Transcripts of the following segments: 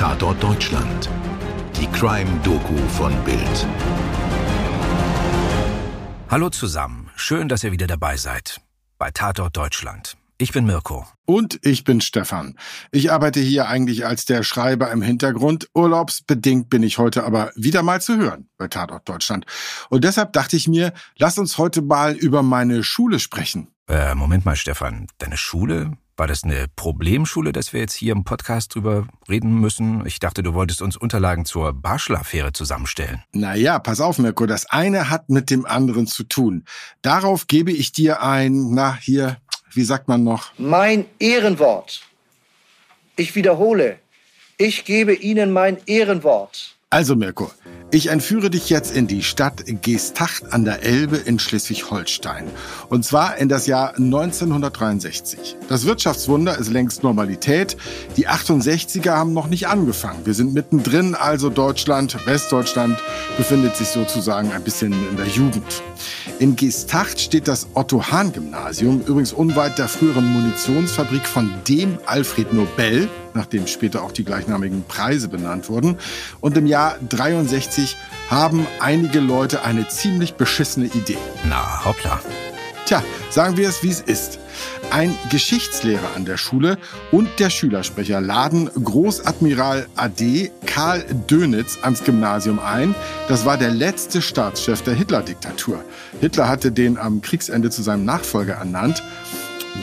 Tatort Deutschland. Die Crime-Doku von Bild. Hallo zusammen. Schön, dass ihr wieder dabei seid. Bei Tatort Deutschland. Ich bin Mirko. Und ich bin Stefan. Ich arbeite hier eigentlich als der Schreiber im Hintergrund. Urlaubsbedingt bin ich heute aber wieder mal zu hören bei Tatort Deutschland. Und deshalb dachte ich mir, lass uns heute mal über meine Schule sprechen. Äh, Moment mal, Stefan. Deine Schule? War das eine Problemschule, dass wir jetzt hier im Podcast drüber reden müssen? Ich dachte, du wolltest uns Unterlagen zur Barschel-Affäre zusammenstellen. Naja, pass auf, Mirko. Das eine hat mit dem anderen zu tun. Darauf gebe ich dir ein, na, hier, wie sagt man noch? Mein Ehrenwort. Ich wiederhole, ich gebe Ihnen mein Ehrenwort. Also Mirko, ich entführe dich jetzt in die Stadt Geesthacht an der Elbe in Schleswig-Holstein. Und zwar in das Jahr 1963. Das Wirtschaftswunder ist längst Normalität. Die 68er haben noch nicht angefangen. Wir sind mittendrin, also Deutschland, Westdeutschland befindet sich sozusagen ein bisschen in der Jugend. In Geesthacht steht das Otto-Hahn-Gymnasium, übrigens unweit der früheren Munitionsfabrik von dem Alfred Nobel, nach dem später auch die gleichnamigen Preise benannt wurden. Und im Jahr 63 haben einige Leute eine ziemlich beschissene Idee. Na, hoppla. Tja, sagen wir es, wie es ist. Ein Geschichtslehrer an der Schule und der Schülersprecher laden Großadmiral AD Karl Dönitz ans Gymnasium ein. Das war der letzte Staatschef der Hitler-Diktatur. Hitler hatte den am Kriegsende zu seinem Nachfolger ernannt.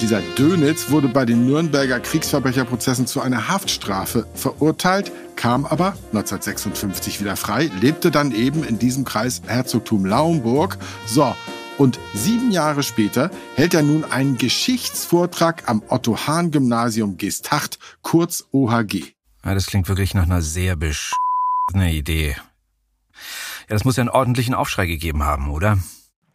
Dieser Dönitz wurde bei den Nürnberger Kriegsverbrecherprozessen zu einer Haftstrafe verurteilt, kam aber 1956 wieder frei, lebte dann eben in diesem Kreis Herzogtum Lauenburg. So, und sieben Jahre später hält er nun einen Geschichtsvortrag am Otto-Hahn-Gymnasium Geesthacht, kurz OHG. Ja, das klingt wirklich nach einer sehr besch... Idee. Ja, das muss ja einen ordentlichen Aufschrei gegeben haben, oder?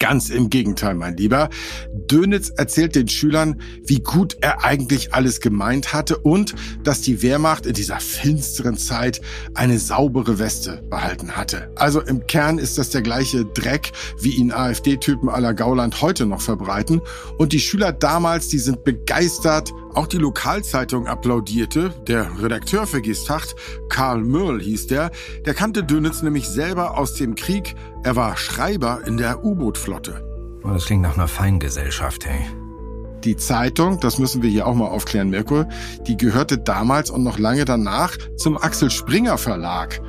Ganz im Gegenteil, mein Lieber. Dönitz erzählt den Schülern, wie gut er eigentlich alles gemeint hatte und dass die Wehrmacht in dieser finsteren Zeit eine saubere Weste behalten hatte. Also im Kern ist das der gleiche Dreck, wie ihn AfD-Typen aller Gauland heute noch verbreiten. Und die Schüler damals, die sind begeistert. Auch die Lokalzeitung applaudierte. Der Redakteur für Gestacht, Karl Mörl hieß der, der kannte Dönitz nämlich selber aus dem Krieg. Er war Schreiber in der U-Boot-Flotte. Oh, das klingt nach einer Feingesellschaft, hey. Die Zeitung, das müssen wir hier auch mal aufklären, Mirko, die gehörte damals und noch lange danach zum Axel Springer Verlag.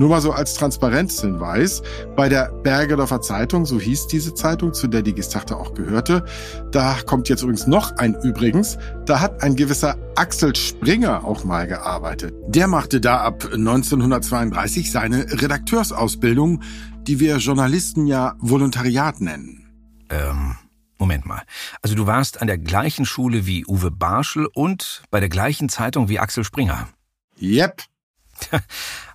Nur mal so als Transparenzhinweis, bei der Bergedorfer Zeitung, so hieß diese Zeitung, zu der die Gestachte auch gehörte, da kommt jetzt übrigens noch ein Übrigens, da hat ein gewisser Axel Springer auch mal gearbeitet. Der machte da ab 1932 seine Redakteursausbildung, die wir Journalisten ja Volontariat nennen. Ähm, Moment mal. Also du warst an der gleichen Schule wie Uwe Barschel und bei der gleichen Zeitung wie Axel Springer. Yep.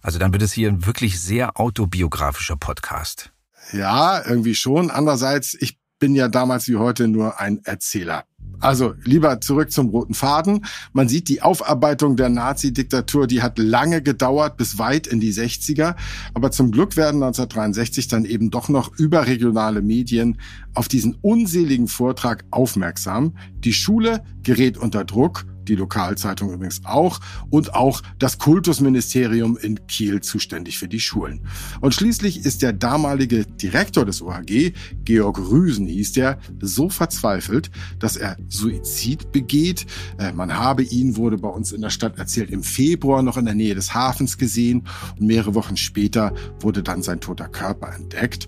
Also dann wird es hier ein wirklich sehr autobiografischer Podcast. Ja, irgendwie schon. Andererseits, ich bin ja damals wie heute nur ein Erzähler. Also lieber zurück zum roten Faden. Man sieht, die Aufarbeitung der Nazi-Diktatur, die hat lange gedauert, bis weit in die 60er. Aber zum Glück werden 1963 dann eben doch noch überregionale Medien auf diesen unseligen Vortrag aufmerksam. Die Schule gerät unter Druck die Lokalzeitung übrigens auch, und auch das Kultusministerium in Kiel zuständig für die Schulen. Und schließlich ist der damalige Direktor des OHG, Georg Rüsen hieß der, so verzweifelt, dass er Suizid begeht. Äh, man habe ihn, wurde bei uns in der Stadt erzählt, im Februar noch in der Nähe des Hafens gesehen und mehrere Wochen später wurde dann sein toter Körper entdeckt.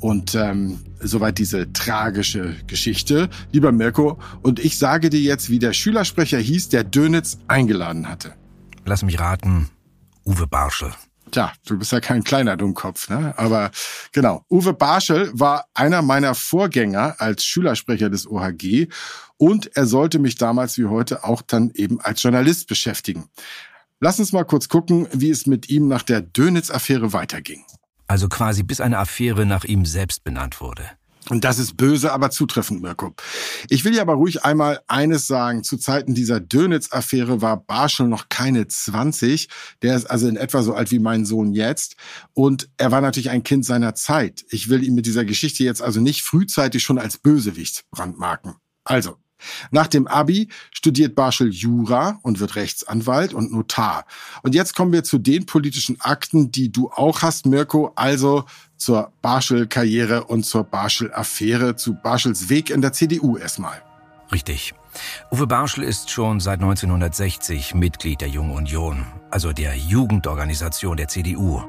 Und ähm, soweit diese tragische Geschichte. Lieber Mirko, und ich sage dir jetzt, wie der Schülersprecher hieß, der Dönitz eingeladen hatte. Lass mich raten, Uwe Barschel. Tja, du bist ja kein kleiner Dummkopf, ne? Aber genau, Uwe Barschel war einer meiner Vorgänger als Schülersprecher des OHG und er sollte mich damals wie heute auch dann eben als Journalist beschäftigen. Lass uns mal kurz gucken, wie es mit ihm nach der Dönitz-Affäre weiterging. Also quasi bis eine Affäre nach ihm selbst benannt wurde. Und das ist böse, aber zutreffend, Mirko. Ich will ja aber ruhig einmal eines sagen. Zu Zeiten dieser Dönitz-Affäre war Barschel noch keine 20. Der ist also in etwa so alt wie mein Sohn jetzt. Und er war natürlich ein Kind seiner Zeit. Ich will ihn mit dieser Geschichte jetzt also nicht frühzeitig schon als Bösewicht brandmarken. Also, Nach dem Abi studiert Barschel Jura und wird Rechtsanwalt und Notar. Und jetzt kommen wir zu den politischen Akten, die du auch hast, Mirko, also zur Barschel-Karriere und zur Barschel-Affäre, zu Barschels Weg in der CDU erstmal. Richtig. Uwe Barschel ist schon seit 1960 Mitglied der Jungen Union, also der Jugendorganisation der CDU.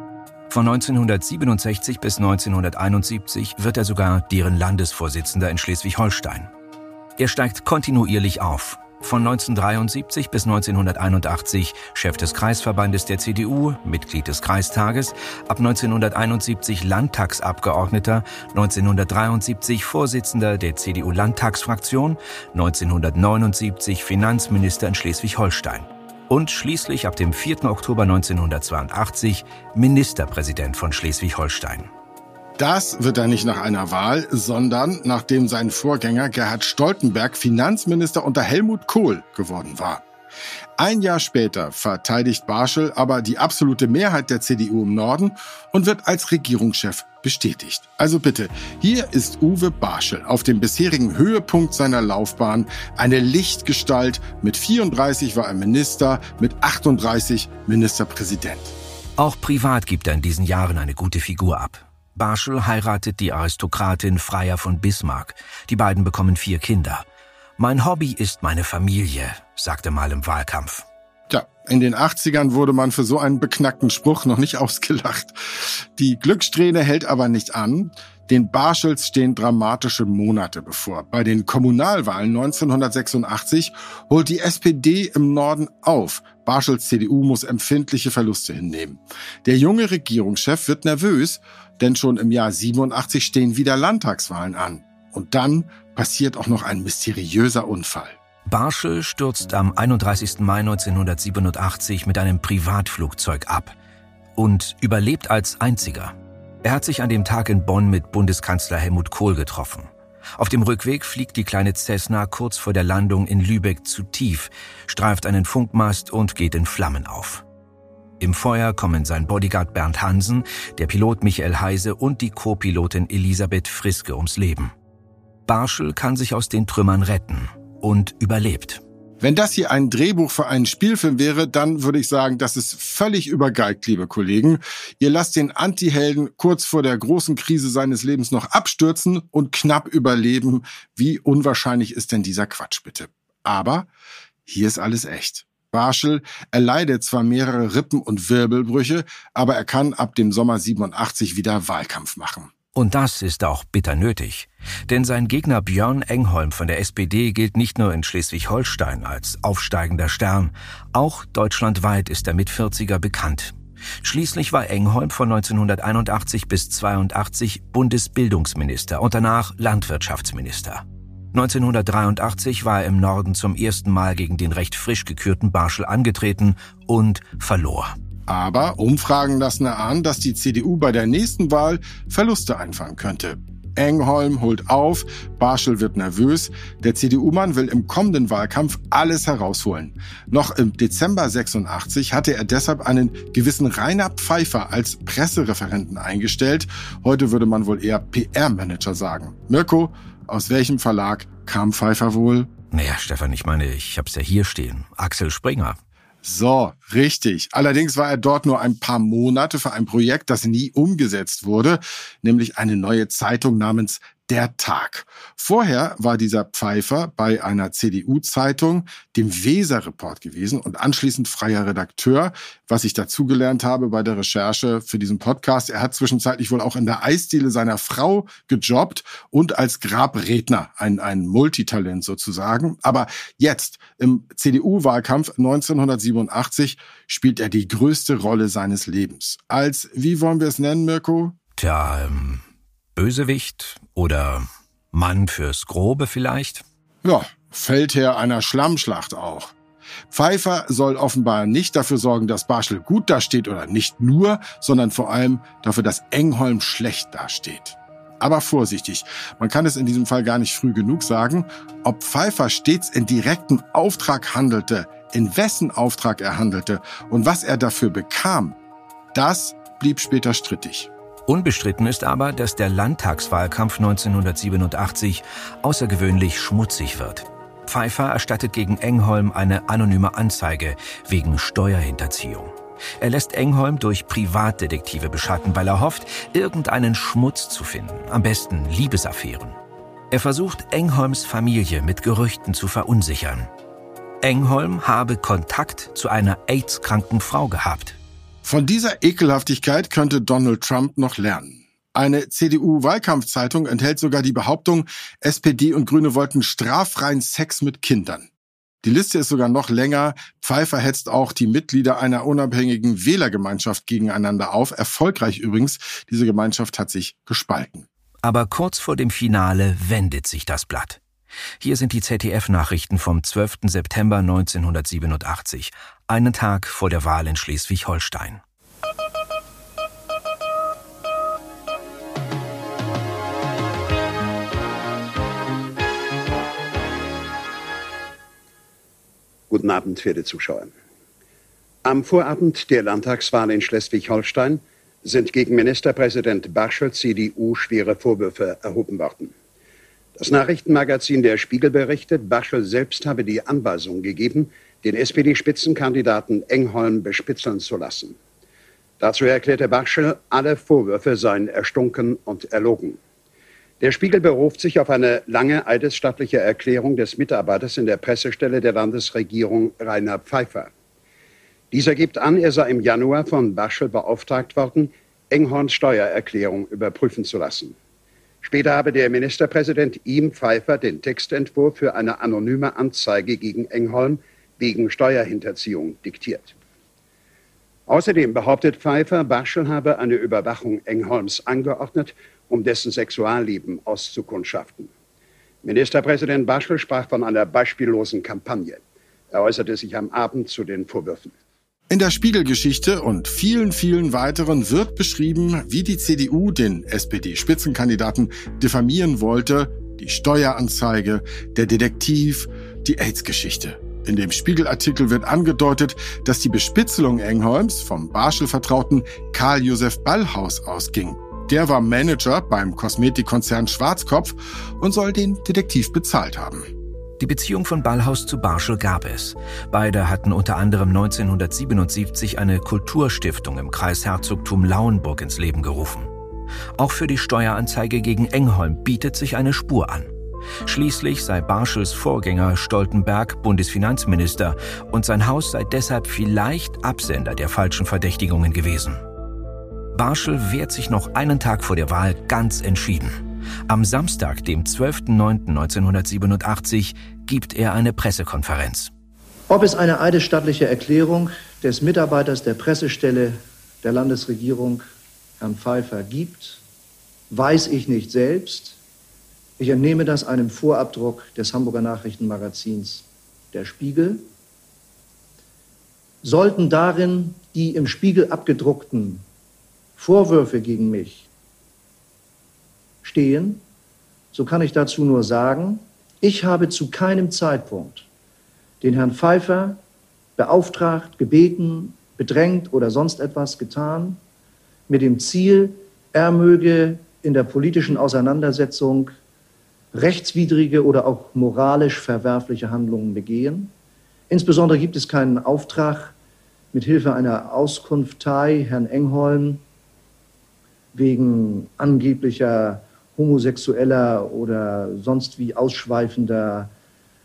Von 1967 bis 1971 wird er sogar deren Landesvorsitzender in Schleswig-Holstein. Er steigt kontinuierlich auf. Von 1973 bis 1981 Chef des Kreisverbandes der CDU, Mitglied des Kreistages, ab 1971 Landtagsabgeordneter, 1973 Vorsitzender der CDU-Landtagsfraktion, 1979 Finanzminister in Schleswig-Holstein und schließlich ab dem 4. Oktober 1982 Ministerpräsident von Schleswig-Holstein. Das wird er nicht nach einer Wahl, sondern nachdem sein Vorgänger Gerhard Stoltenberg Finanzminister unter Helmut Kohl geworden war. Ein Jahr später verteidigt Barschel aber die absolute Mehrheit der CDU im Norden und wird als Regierungschef bestätigt. Also bitte, hier ist Uwe Barschel auf dem bisherigen Höhepunkt seiner Laufbahn eine Lichtgestalt. Mit 34 war er Minister, mit 38 Ministerpräsident. Auch privat gibt er in diesen Jahren eine gute Figur ab. Barschel heiratet die Aristokratin Freier von Bismarck. Die beiden bekommen vier Kinder. Mein Hobby ist meine Familie, sagte mal im Wahlkampf. Tja, in den 80ern wurde man für so einen beknackten Spruch noch nicht ausgelacht. Die Glückssträhne hält aber nicht an. Den Barschels stehen dramatische Monate bevor. Bei den Kommunalwahlen 1986 holt die SPD im Norden auf. Barschels CDU muss empfindliche Verluste hinnehmen. Der junge Regierungschef wird nervös denn schon im Jahr 87 stehen wieder Landtagswahlen an. Und dann passiert auch noch ein mysteriöser Unfall. Barschel stürzt am 31. Mai 1987 mit einem Privatflugzeug ab und überlebt als einziger. Er hat sich an dem Tag in Bonn mit Bundeskanzler Helmut Kohl getroffen. Auf dem Rückweg fliegt die kleine Cessna kurz vor der Landung in Lübeck zu tief, streift einen Funkmast und geht in Flammen auf. Im Feuer kommen sein Bodyguard Bernd Hansen, der Pilot Michael Heise und die Co-Pilotin Elisabeth Friske ums Leben. Barschel kann sich aus den Trümmern retten und überlebt. Wenn das hier ein Drehbuch für einen Spielfilm wäre, dann würde ich sagen, das ist völlig übergeigt, liebe Kollegen. Ihr lasst den Antihelden kurz vor der großen Krise seines Lebens noch abstürzen und knapp überleben. Wie unwahrscheinlich ist denn dieser Quatsch bitte? Aber hier ist alles echt. Barschel erleidet zwar mehrere Rippen- und Wirbelbrüche, aber er kann ab dem Sommer 87 wieder Wahlkampf machen. Und das ist auch bitter nötig. Denn sein Gegner Björn Engholm von der SPD gilt nicht nur in Schleswig-Holstein als aufsteigender Stern, auch deutschlandweit ist der Mitvierziger bekannt. Schließlich war Engholm von 1981 bis 82 Bundesbildungsminister und danach Landwirtschaftsminister. 1983 war er im Norden zum ersten Mal gegen den recht frisch gekürten Barschel angetreten und verlor. Aber Umfragen lassen erahnen, dass die CDU bei der nächsten Wahl Verluste einfahren könnte. Engholm holt auf, Barschel wird nervös. Der CDU-Mann will im kommenden Wahlkampf alles herausholen. Noch im Dezember 86 hatte er deshalb einen gewissen Rainer Pfeiffer als Pressereferenten eingestellt. Heute würde man wohl eher PR-Manager sagen. Mirko, aus welchem Verlag kam Pfeiffer wohl? Naja, Stefan, ich meine, ich hab's ja hier stehen. Axel Springer. So, richtig. Allerdings war er dort nur ein paar Monate für ein Projekt, das nie umgesetzt wurde, nämlich eine neue Zeitung namens der Tag. Vorher war dieser Pfeifer bei einer CDU-Zeitung, dem Weser-Report gewesen und anschließend freier Redakteur, was ich dazugelernt habe bei der Recherche für diesen Podcast. Er hat zwischenzeitlich wohl auch in der Eisdiele seiner Frau gejobbt und als Grabredner, ein, ein Multitalent sozusagen. Aber jetzt, im CDU-Wahlkampf 1987, spielt er die größte Rolle seines Lebens. Als, wie wollen wir es nennen, Mirko? Tja, ähm Bösewicht oder Mann fürs Grobe vielleicht? Ja, Feldherr einer Schlammschlacht auch. Pfeiffer soll offenbar nicht dafür sorgen, dass Barschel gut dasteht oder nicht nur, sondern vor allem dafür, dass Engholm schlecht dasteht. Aber vorsichtig, man kann es in diesem Fall gar nicht früh genug sagen, ob Pfeiffer stets in direktem Auftrag handelte, in wessen Auftrag er handelte und was er dafür bekam, das blieb später strittig. Unbestritten ist aber, dass der Landtagswahlkampf 1987 außergewöhnlich schmutzig wird. Pfeiffer erstattet gegen Engholm eine anonyme Anzeige wegen Steuerhinterziehung. Er lässt Engholm durch Privatdetektive beschatten, weil er hofft, irgendeinen Schmutz zu finden, am besten Liebesaffären. Er versucht, Engholms Familie mit Gerüchten zu verunsichern. Engholm habe Kontakt zu einer AIDS-kranken Frau gehabt. Von dieser Ekelhaftigkeit könnte Donald Trump noch lernen. Eine CDU-Wahlkampfzeitung enthält sogar die Behauptung, SPD und Grüne wollten straffreien Sex mit Kindern. Die Liste ist sogar noch länger. Pfeiffer hetzt auch die Mitglieder einer unabhängigen Wählergemeinschaft gegeneinander auf. Erfolgreich übrigens. Diese Gemeinschaft hat sich gespalten. Aber kurz vor dem Finale wendet sich das Blatt. Hier sind die ZDF-Nachrichten vom 12. September 1987, einen Tag vor der Wahl in Schleswig-Holstein. Guten Abend, verehrte Zuschauer. Am Vorabend der Landtagswahl in Schleswig-Holstein sind gegen Ministerpräsident Barschel CDU schwere Vorwürfe erhoben worden. Das Nachrichtenmagazin Der Spiegel berichtet, Barschel selbst habe die Anweisung gegeben, den SPD-Spitzenkandidaten Engholm bespitzeln zu lassen. Dazu erklärte Barschel, alle Vorwürfe seien erstunken und erlogen. Der Spiegel beruft sich auf eine lange eidesstattliche Erklärung des Mitarbeiters in der Pressestelle der Landesregierung Rainer Pfeiffer. Dieser gibt an, er sei im Januar von Baschel beauftragt worden, Enghorns Steuererklärung überprüfen zu lassen. Später habe der Ministerpräsident ihm Pfeiffer den Textentwurf für eine anonyme Anzeige gegen Engholm wegen Steuerhinterziehung diktiert. Außerdem behauptet Pfeiffer, Baschel habe eine Überwachung Engholms angeordnet um dessen Sexualleben auszukundschaften. Ministerpräsident Baschel sprach von einer beispiellosen Kampagne. Er äußerte sich am Abend zu den Vorwürfen. In der Spiegelgeschichte und vielen, vielen weiteren wird beschrieben, wie die CDU den SPD-Spitzenkandidaten diffamieren wollte, die Steueranzeige, der Detektiv, die AIDS-Geschichte. In dem Spiegelartikel wird angedeutet, dass die Bespitzelung Engholms vom Barschel-Vertrauten Karl Josef Ballhaus ausging. Der war Manager beim Kosmetikkonzern Schwarzkopf und soll den Detektiv bezahlt haben. Die Beziehung von Ballhaus zu Barschel gab es. Beide hatten unter anderem 1977 eine Kulturstiftung im Kreis Herzogtum Lauenburg ins Leben gerufen. Auch für die Steueranzeige gegen Engholm bietet sich eine Spur an. Schließlich sei Barschels Vorgänger Stoltenberg Bundesfinanzminister und sein Haus sei deshalb vielleicht Absender der falschen Verdächtigungen gewesen. Barschel wehrt sich noch einen Tag vor der Wahl ganz entschieden. Am Samstag, dem 12.09.1987, gibt er eine Pressekonferenz. Ob es eine eidesstattliche Erklärung des Mitarbeiters der Pressestelle der Landesregierung, Herrn Pfeiffer, gibt, weiß ich nicht selbst. Ich entnehme das einem Vorabdruck des Hamburger Nachrichtenmagazins Der Spiegel. Sollten darin die im Spiegel abgedruckten Vorwürfe gegen mich stehen, so kann ich dazu nur sagen, ich habe zu keinem Zeitpunkt den Herrn Pfeiffer beauftragt, gebeten, bedrängt oder sonst etwas getan, mit dem Ziel, er möge in der politischen Auseinandersetzung rechtswidrige oder auch moralisch verwerfliche Handlungen begehen. Insbesondere gibt es keinen Auftrag, mit Hilfe einer Auskunftei Herrn Engholm wegen angeblicher homosexueller oder sonst wie ausschweifender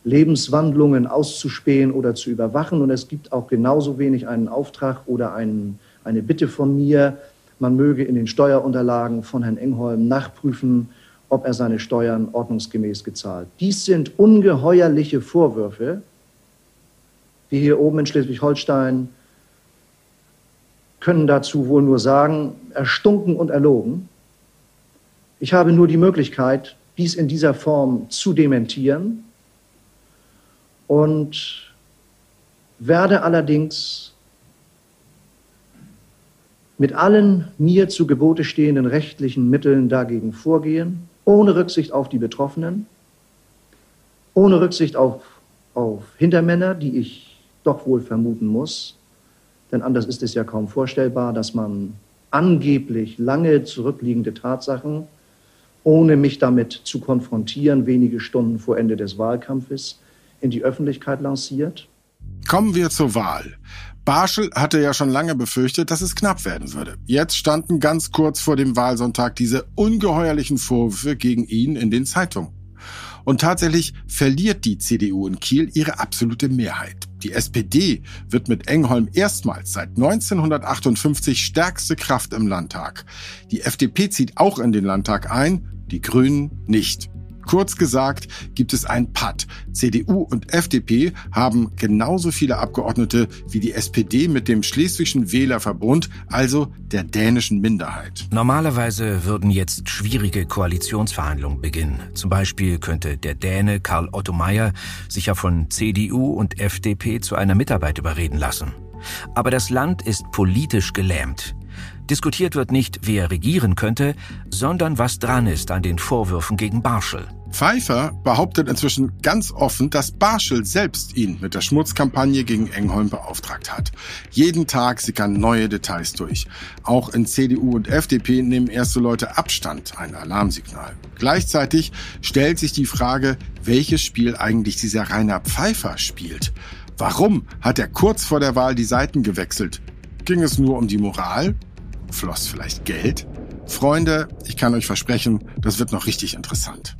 Lebenswandlungen auszuspähen oder zu überwachen. Und es gibt auch genauso wenig einen Auftrag oder einen, eine Bitte von mir, man möge in den Steuerunterlagen von Herrn Engholm nachprüfen, ob er seine Steuern ordnungsgemäß gezahlt. Dies sind ungeheuerliche Vorwürfe, die hier oben in Schleswig-Holstein können dazu wohl nur sagen, erstunken und erlogen. Ich habe nur die Möglichkeit, dies in dieser Form zu dementieren und werde allerdings mit allen mir zu Gebote stehenden rechtlichen Mitteln dagegen vorgehen, ohne Rücksicht auf die Betroffenen, ohne Rücksicht auf, auf Hintermänner, die ich doch wohl vermuten muss, denn anders ist es ja kaum vorstellbar, dass man angeblich lange zurückliegende Tatsachen, ohne mich damit zu konfrontieren, wenige Stunden vor Ende des Wahlkampfes, in die Öffentlichkeit lanciert. Kommen wir zur Wahl. Barschel hatte ja schon lange befürchtet, dass es knapp werden würde. Jetzt standen ganz kurz vor dem Wahlsonntag diese ungeheuerlichen Vorwürfe gegen ihn in den Zeitungen. Und tatsächlich verliert die CDU in Kiel ihre absolute Mehrheit. Die SPD wird mit Engholm erstmals seit 1958 stärkste Kraft im Landtag. Die FDP zieht auch in den Landtag ein, die Grünen nicht. Kurz gesagt gibt es ein Patt. CDU und FDP haben genauso viele Abgeordnete wie die SPD mit dem Schleswigschen Wählerverbund, also der dänischen Minderheit. Normalerweise würden jetzt schwierige Koalitionsverhandlungen beginnen. Zum Beispiel könnte der Däne Karl Otto Meyer sich ja von CDU und FDP zu einer Mitarbeit überreden lassen. Aber das Land ist politisch gelähmt. Diskutiert wird nicht, wer regieren könnte, sondern was dran ist an den Vorwürfen gegen Barschel. Pfeiffer behauptet inzwischen ganz offen, dass Barschel selbst ihn mit der Schmutzkampagne gegen Engholm beauftragt hat. Jeden Tag sickern neue Details durch. Auch in CDU und FDP nehmen erste Leute Abstand, ein Alarmsignal. Gleichzeitig stellt sich die Frage, welches Spiel eigentlich dieser Rainer Pfeiffer spielt. Warum hat er kurz vor der Wahl die Seiten gewechselt? Ging es nur um die Moral? Floss vielleicht Geld? Freunde, ich kann euch versprechen, das wird noch richtig interessant.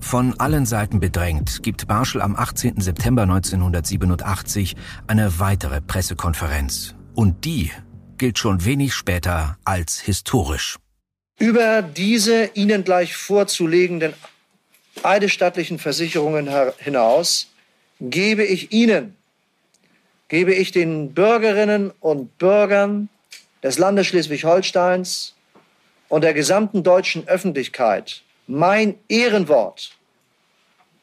Von allen Seiten bedrängt gibt Barschel am 18. September 1987 eine weitere Pressekonferenz. Und die gilt schon wenig später als historisch. Über diese Ihnen gleich vorzulegenden eidesstattlichen Versicherungen hinaus gebe ich Ihnen, gebe ich den Bürgerinnen und Bürgern des Landes Schleswig-Holsteins und der gesamten deutschen Öffentlichkeit mein Ehrenwort.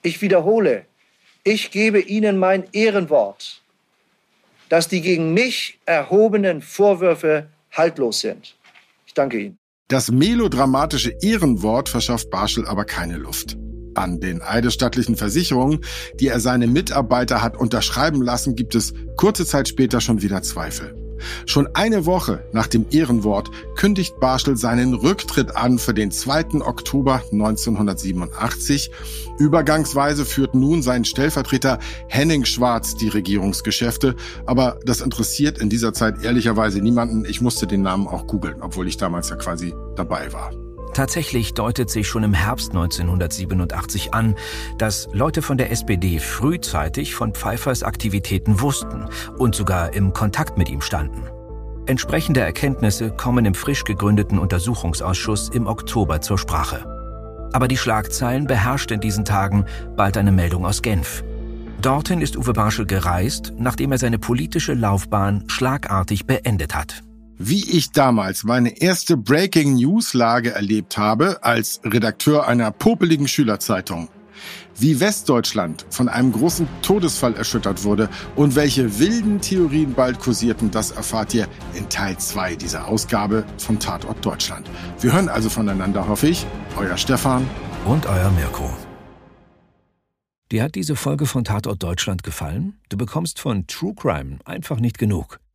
Ich wiederhole, ich gebe Ihnen mein Ehrenwort, dass die gegen mich erhobenen Vorwürfe haltlos sind. Ich danke Ihnen. Das melodramatische Ehrenwort verschafft Barschel aber keine Luft. An den eidesstattlichen Versicherungen, die er seine Mitarbeiter hat unterschreiben lassen, gibt es kurze Zeit später schon wieder Zweifel. Schon eine Woche nach dem Ehrenwort kündigt Barschel seinen Rücktritt an für den 2. Oktober 1987. Übergangsweise führt nun sein Stellvertreter Henning Schwarz die Regierungsgeschäfte. Aber das interessiert in dieser Zeit ehrlicherweise niemanden. Ich musste den Namen auch googeln, obwohl ich damals ja quasi dabei war. Tatsächlich deutet sich schon im Herbst 1987 an, dass Leute von der SPD frühzeitig von Pfeiffers Aktivitäten wussten und sogar im Kontakt mit ihm standen. Entsprechende Erkenntnisse kommen im frisch gegründeten Untersuchungsausschuss im Oktober zur Sprache. Aber die Schlagzeilen beherrscht in diesen Tagen bald eine Meldung aus Genf. Dorthin ist Uwe Barschel gereist, nachdem er seine politische Laufbahn schlagartig beendet hat wie ich damals meine erste Breaking News Lage erlebt habe als Redakteur einer popeligen Schülerzeitung. Wie Westdeutschland von einem großen Todesfall erschüttert wurde und welche wilden Theorien bald kursierten, das erfahrt ihr in Teil 2 dieser Ausgabe von Tatort Deutschland. Wir hören also voneinander, hoffe ich. Euer Stefan und euer Mirko. Dir hat diese Folge von Tatort Deutschland gefallen? Du bekommst von True Crime einfach nicht genug.